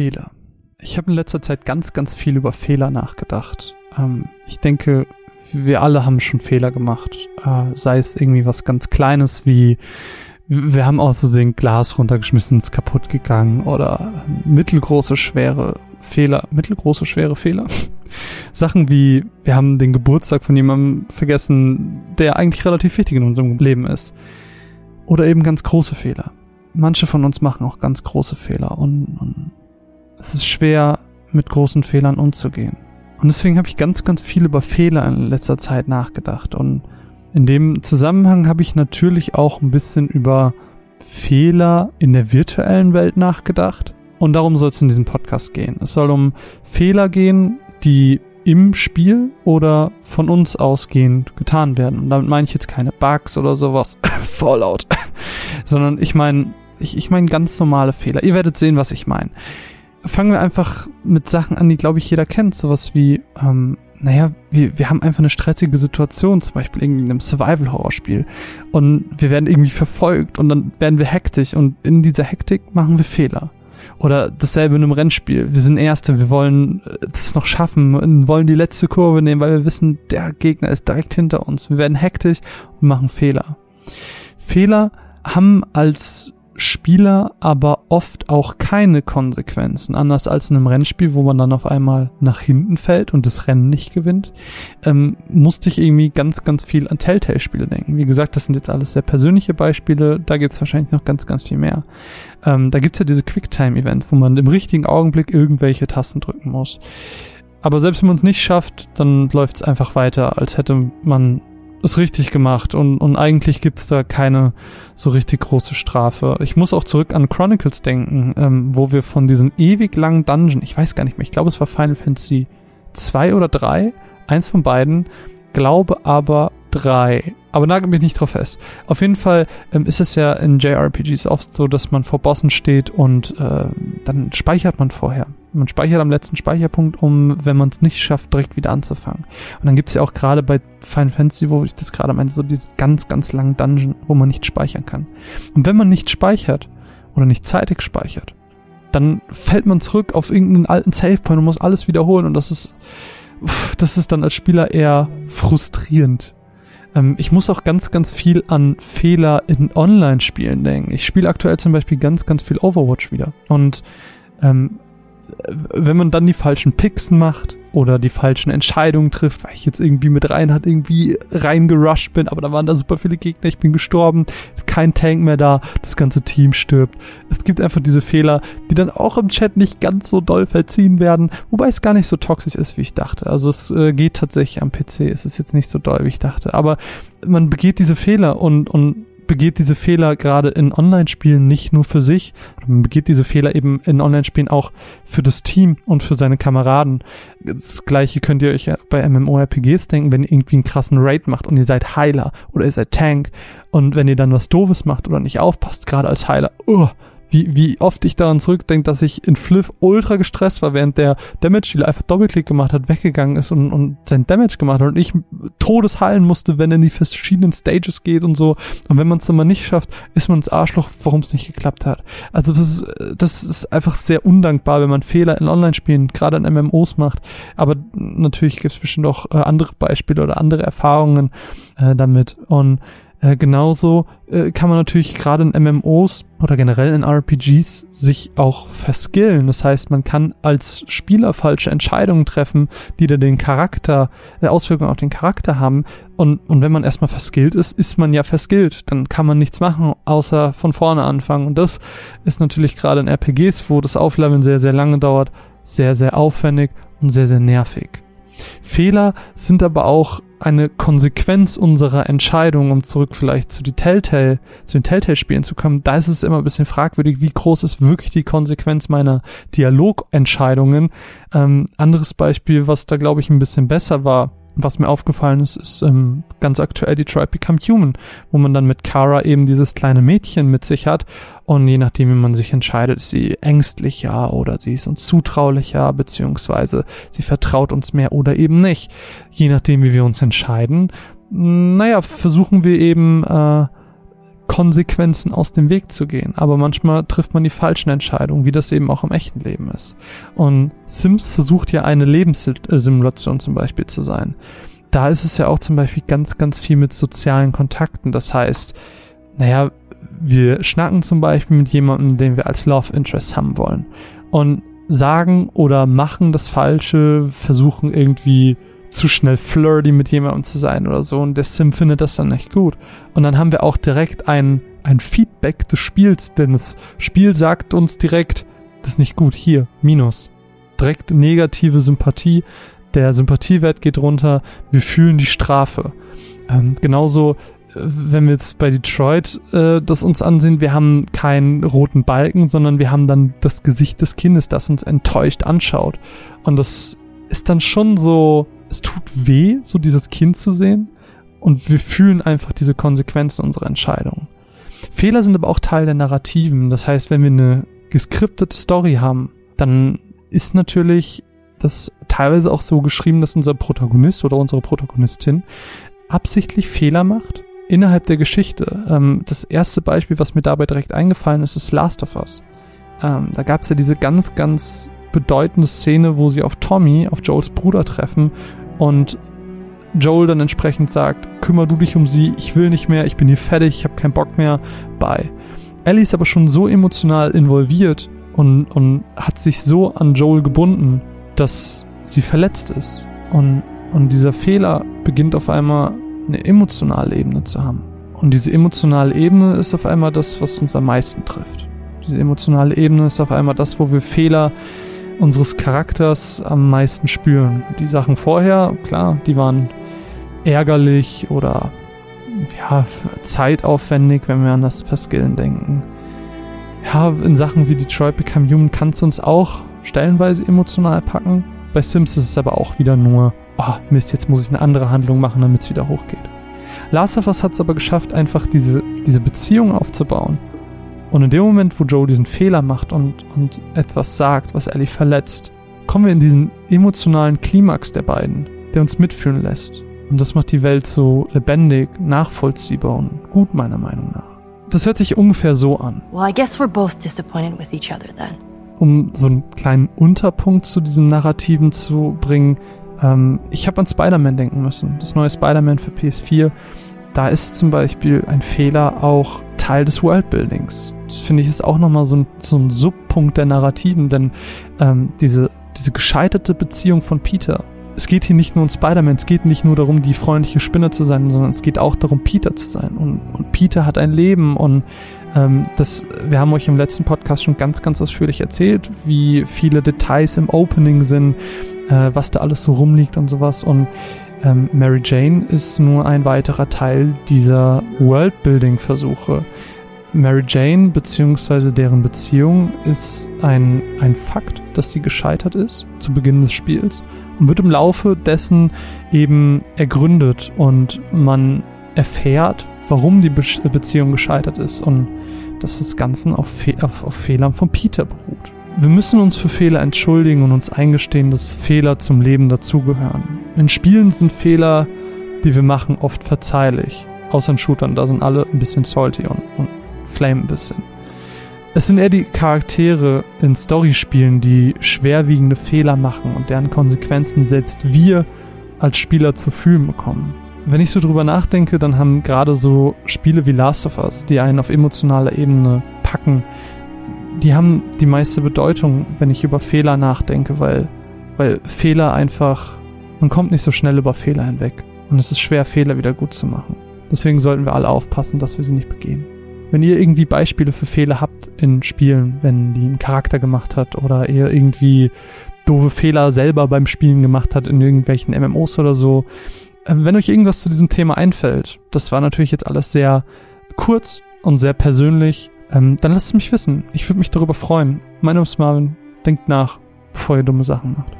Fehler. Ich habe in letzter Zeit ganz, ganz viel über Fehler nachgedacht. Ähm, ich denke, wir alle haben schon Fehler gemacht. Äh, sei es irgendwie was ganz Kleines wie wir haben aus Versehen Glas runtergeschmissen, ist kaputt gegangen oder mittelgroße, schwere Fehler, mittelgroße, schwere Fehler. Sachen wie, wir haben den Geburtstag von jemandem vergessen, der eigentlich relativ wichtig in unserem Leben ist. Oder eben ganz große Fehler. Manche von uns machen auch ganz große Fehler und, und es ist schwer, mit großen Fehlern umzugehen. Und deswegen habe ich ganz, ganz viel über Fehler in letzter Zeit nachgedacht. Und in dem Zusammenhang habe ich natürlich auch ein bisschen über Fehler in der virtuellen Welt nachgedacht. Und darum soll es in diesem Podcast gehen. Es soll um Fehler gehen, die im Spiel oder von uns ausgehend getan werden. Und damit meine ich jetzt keine Bugs oder sowas, Fallout, sondern ich meine, ich, ich meine ganz normale Fehler. Ihr werdet sehen, was ich meine fangen wir einfach mit Sachen an, die, glaube ich, jeder kennt. Sowas wie, ähm, naja, wir, wir haben einfach eine stressige Situation, zum Beispiel irgendwie in einem Survival-Horror-Spiel. Und wir werden irgendwie verfolgt und dann werden wir hektisch und in dieser Hektik machen wir Fehler. Oder dasselbe in einem Rennspiel. Wir sind Erste, wir wollen äh, das noch schaffen, wollen die letzte Kurve nehmen, weil wir wissen, der Gegner ist direkt hinter uns. Wir werden hektisch und machen Fehler. Fehler haben als Spieler aber oft auch keine Konsequenzen. Anders als in einem Rennspiel, wo man dann auf einmal nach hinten fällt und das Rennen nicht gewinnt, ähm, musste ich irgendwie ganz, ganz viel an Telltale-Spiele denken. Wie gesagt, das sind jetzt alles sehr persönliche Beispiele, da gibt es wahrscheinlich noch ganz, ganz viel mehr. Ähm, da gibt's ja diese Quicktime-Events, wo man im richtigen Augenblick irgendwelche Tasten drücken muss. Aber selbst wenn man es nicht schafft, dann läuft es einfach weiter, als hätte man es richtig gemacht und, und eigentlich gibt es da keine so richtig große Strafe. Ich muss auch zurück an Chronicles denken, ähm, wo wir von diesem ewig langen Dungeon, ich weiß gar nicht mehr, ich glaube es war Final Fantasy 2 oder 3, eins von beiden, glaube aber 3. Aber nagel mich nicht drauf fest. Auf jeden Fall ähm, ist es ja in JRPGs oft so, dass man vor Bossen steht und äh, dann speichert man vorher. Man speichert am letzten Speicherpunkt, um, wenn man es nicht schafft, direkt wieder anzufangen. Und dann gibt es ja auch gerade bei Final Fantasy, wo ich das gerade meinte, so diese ganz, ganz langen Dungeon, wo man nicht speichern kann. Und wenn man nicht speichert oder nicht zeitig speichert, dann fällt man zurück auf irgendeinen alten Savepoint und muss alles wiederholen und das ist, das ist dann als Spieler eher frustrierend. Ähm, ich muss auch ganz, ganz viel an Fehler in Online-Spielen denken. Ich spiele aktuell zum Beispiel ganz, ganz viel Overwatch wieder und ähm, wenn man dann die falschen Picks macht oder die falschen Entscheidungen trifft, weil ich jetzt irgendwie mit Reinhard irgendwie reingerusht bin, aber da waren da super viele Gegner, ich bin gestorben, kein Tank mehr da, das ganze Team stirbt. Es gibt einfach diese Fehler, die dann auch im Chat nicht ganz so doll verziehen werden, wobei es gar nicht so toxisch ist, wie ich dachte. Also es äh, geht tatsächlich am PC, es ist jetzt nicht so doll, wie ich dachte, aber man begeht diese Fehler und, und begeht diese Fehler gerade in Online-Spielen nicht nur für sich, man begeht diese Fehler eben in Online-Spielen auch für das Team und für seine Kameraden. Das gleiche könnt ihr euch bei MMORPGs denken, wenn ihr irgendwie einen krassen Raid macht und ihr seid Heiler oder ihr seid Tank und wenn ihr dann was Doofes macht oder nicht aufpasst, gerade als Heiler, uh, wie, wie oft ich daran zurückdenke, dass ich in Fliff ultra gestresst war, während der Damage-Dealer einfach Doppelklick gemacht hat, weggegangen ist und, und sein Damage gemacht hat und ich Todes heilen musste, wenn er in die verschiedenen Stages geht und so. Und wenn man es dann mal nicht schafft, ist man ins Arschloch, warum es nicht geklappt hat. Also das ist, das ist einfach sehr undankbar, wenn man Fehler in Online-Spielen, gerade in MMOs macht. Aber natürlich gibt es bestimmt auch äh, andere Beispiele oder andere Erfahrungen äh, damit. Und äh, genauso äh, kann man natürlich gerade in MMOs oder generell in RPGs sich auch verskillen. Das heißt, man kann als Spieler falsche Entscheidungen treffen, die da den Charakter, äh, Auswirkungen auf den Charakter haben. Und, und wenn man erstmal verskillt ist, ist man ja verskillt. Dann kann man nichts machen, außer von vorne anfangen. Und das ist natürlich gerade in RPGs, wo das Aufleveln sehr, sehr lange dauert, sehr, sehr aufwendig und sehr, sehr nervig. Fehler sind aber auch eine Konsequenz unserer Entscheidung, um zurück vielleicht zu, die Telltale, zu den Telltale-Spielen zu kommen, da ist es immer ein bisschen fragwürdig, wie groß ist wirklich die Konsequenz meiner Dialogentscheidungen. Ähm, anderes Beispiel, was da glaube ich ein bisschen besser war, was mir aufgefallen ist, ist ähm, ganz aktuell Detroit Become Human, wo man dann mit Kara eben dieses kleine Mädchen mit sich hat und je nachdem, wie man sich entscheidet, ist sie ängstlicher oder sie ist uns zutraulicher, beziehungsweise sie vertraut uns mehr oder eben nicht. Je nachdem, wie wir uns entscheiden, naja, versuchen wir eben äh, Konsequenzen aus dem Weg zu gehen. Aber manchmal trifft man die falschen Entscheidungen, wie das eben auch im echten Leben ist. Und Sims versucht ja eine Lebenssimulation zum Beispiel zu sein. Da ist es ja auch zum Beispiel ganz, ganz viel mit sozialen Kontakten. Das heißt, naja, wir schnacken zum Beispiel mit jemandem, den wir als Love Interest haben wollen. Und sagen oder machen das Falsche, versuchen irgendwie zu schnell flirty mit jemandem zu sein oder so und der Sim findet das dann nicht gut. Und dann haben wir auch direkt ein, ein Feedback des Spiels, denn das Spiel sagt uns direkt, das ist nicht gut, hier, Minus. Direkt negative Sympathie, der Sympathiewert geht runter, wir fühlen die Strafe. Ähm, genauso, äh, wenn wir jetzt bei Detroit äh, das uns ansehen, wir haben keinen roten Balken, sondern wir haben dann das Gesicht des Kindes, das uns enttäuscht anschaut. Und das ist dann schon so, es tut weh, so dieses Kind zu sehen. Und wir fühlen einfach diese Konsequenzen unserer Entscheidungen. Fehler sind aber auch Teil der Narrativen. Das heißt, wenn wir eine geskriptete Story haben, dann ist natürlich das teilweise auch so geschrieben, dass unser Protagonist oder unsere Protagonistin absichtlich Fehler macht innerhalb der Geschichte. Ähm, das erste Beispiel, was mir dabei direkt eingefallen ist, ist Last of Us. Ähm, da gab es ja diese ganz, ganz bedeutende Szene, wo sie auf Tommy, auf Joels Bruder treffen und Joel dann entsprechend sagt, kümmer du dich um sie, ich will nicht mehr, ich bin hier fertig, ich habe keinen Bock mehr, bye. Ellie ist aber schon so emotional involviert und, und hat sich so an Joel gebunden, dass sie verletzt ist. Und, und dieser Fehler beginnt auf einmal eine emotionale Ebene zu haben. Und diese emotionale Ebene ist auf einmal das, was uns am meisten trifft. Diese emotionale Ebene ist auf einmal das, wo wir Fehler unseres Charakters am meisten spüren. Die Sachen vorher, klar, die waren ärgerlich oder ja, zeitaufwendig, wenn wir an das Verskillen denken. Ja, in Sachen wie Detroit Become Human kannst du uns auch stellenweise emotional packen. Bei Sims ist es aber auch wieder nur, oh Mist, jetzt muss ich eine andere Handlung machen, damit es wieder hochgeht. Last of Us hat es aber geschafft, einfach diese, diese Beziehung aufzubauen und in dem Moment, wo Joe diesen Fehler macht und, und etwas sagt, was Ellie verletzt, kommen wir in diesen emotionalen Klimax der beiden, der uns mitfühlen lässt. Und das macht die Welt so lebendig, nachvollziehbar und gut, meiner Meinung nach. Das hört sich ungefähr so an. Well, I guess we're both disappointed with each other then. Um so einen kleinen Unterpunkt zu diesem Narrativen zu bringen, ähm, ich habe an Spider-Man denken müssen. Das neue Spider-Man für PS4. Da ist zum Beispiel ein Fehler auch Teil des Worldbuildings. Das finde ich ist auch nochmal so ein, so ein Subpunkt der Narrativen, denn ähm, diese, diese gescheiterte Beziehung von Peter. Es geht hier nicht nur um Spider-Man, es geht nicht nur darum, die freundliche Spinne zu sein, sondern es geht auch darum, Peter zu sein. Und, und Peter hat ein Leben und ähm, das, wir haben euch im letzten Podcast schon ganz, ganz ausführlich erzählt, wie viele Details im Opening sind, äh, was da alles so rumliegt und sowas. Und ähm, Mary Jane ist nur ein weiterer Teil dieser Worldbuilding-Versuche. Mary Jane bzw. deren Beziehung ist ein, ein Fakt, dass sie gescheitert ist zu Beginn des Spiels und wird im Laufe dessen eben ergründet und man erfährt, warum die Be Beziehung gescheitert ist und dass das Ganze auf, Fe auf, auf Fehlern von Peter beruht. Wir müssen uns für Fehler entschuldigen und uns eingestehen, dass Fehler zum Leben dazugehören. In Spielen sind Fehler, die wir machen, oft verzeihlich. Außer in Shootern, da sind alle ein bisschen salty und, und flame ein bisschen. Es sind eher die Charaktere in Storyspielen, die schwerwiegende Fehler machen und deren Konsequenzen selbst wir als Spieler zu fühlen bekommen. Wenn ich so drüber nachdenke, dann haben gerade so Spiele wie Last of Us, die einen auf emotionaler Ebene packen, die haben die meiste Bedeutung, wenn ich über Fehler nachdenke, weil, weil Fehler einfach, man kommt nicht so schnell über Fehler hinweg. Und es ist schwer, Fehler wieder gut zu machen. Deswegen sollten wir alle aufpassen, dass wir sie nicht begehen. Wenn ihr irgendwie Beispiele für Fehler habt in Spielen, wenn die einen Charakter gemacht hat oder ihr irgendwie doofe Fehler selber beim Spielen gemacht hat in irgendwelchen MMOs oder so, äh, wenn euch irgendwas zu diesem Thema einfällt, das war natürlich jetzt alles sehr kurz und sehr persönlich, ähm, dann lasst es mich wissen. Ich würde mich darüber freuen. Mein Name ist Marvin. Denkt nach, bevor ihr dumme Sachen macht.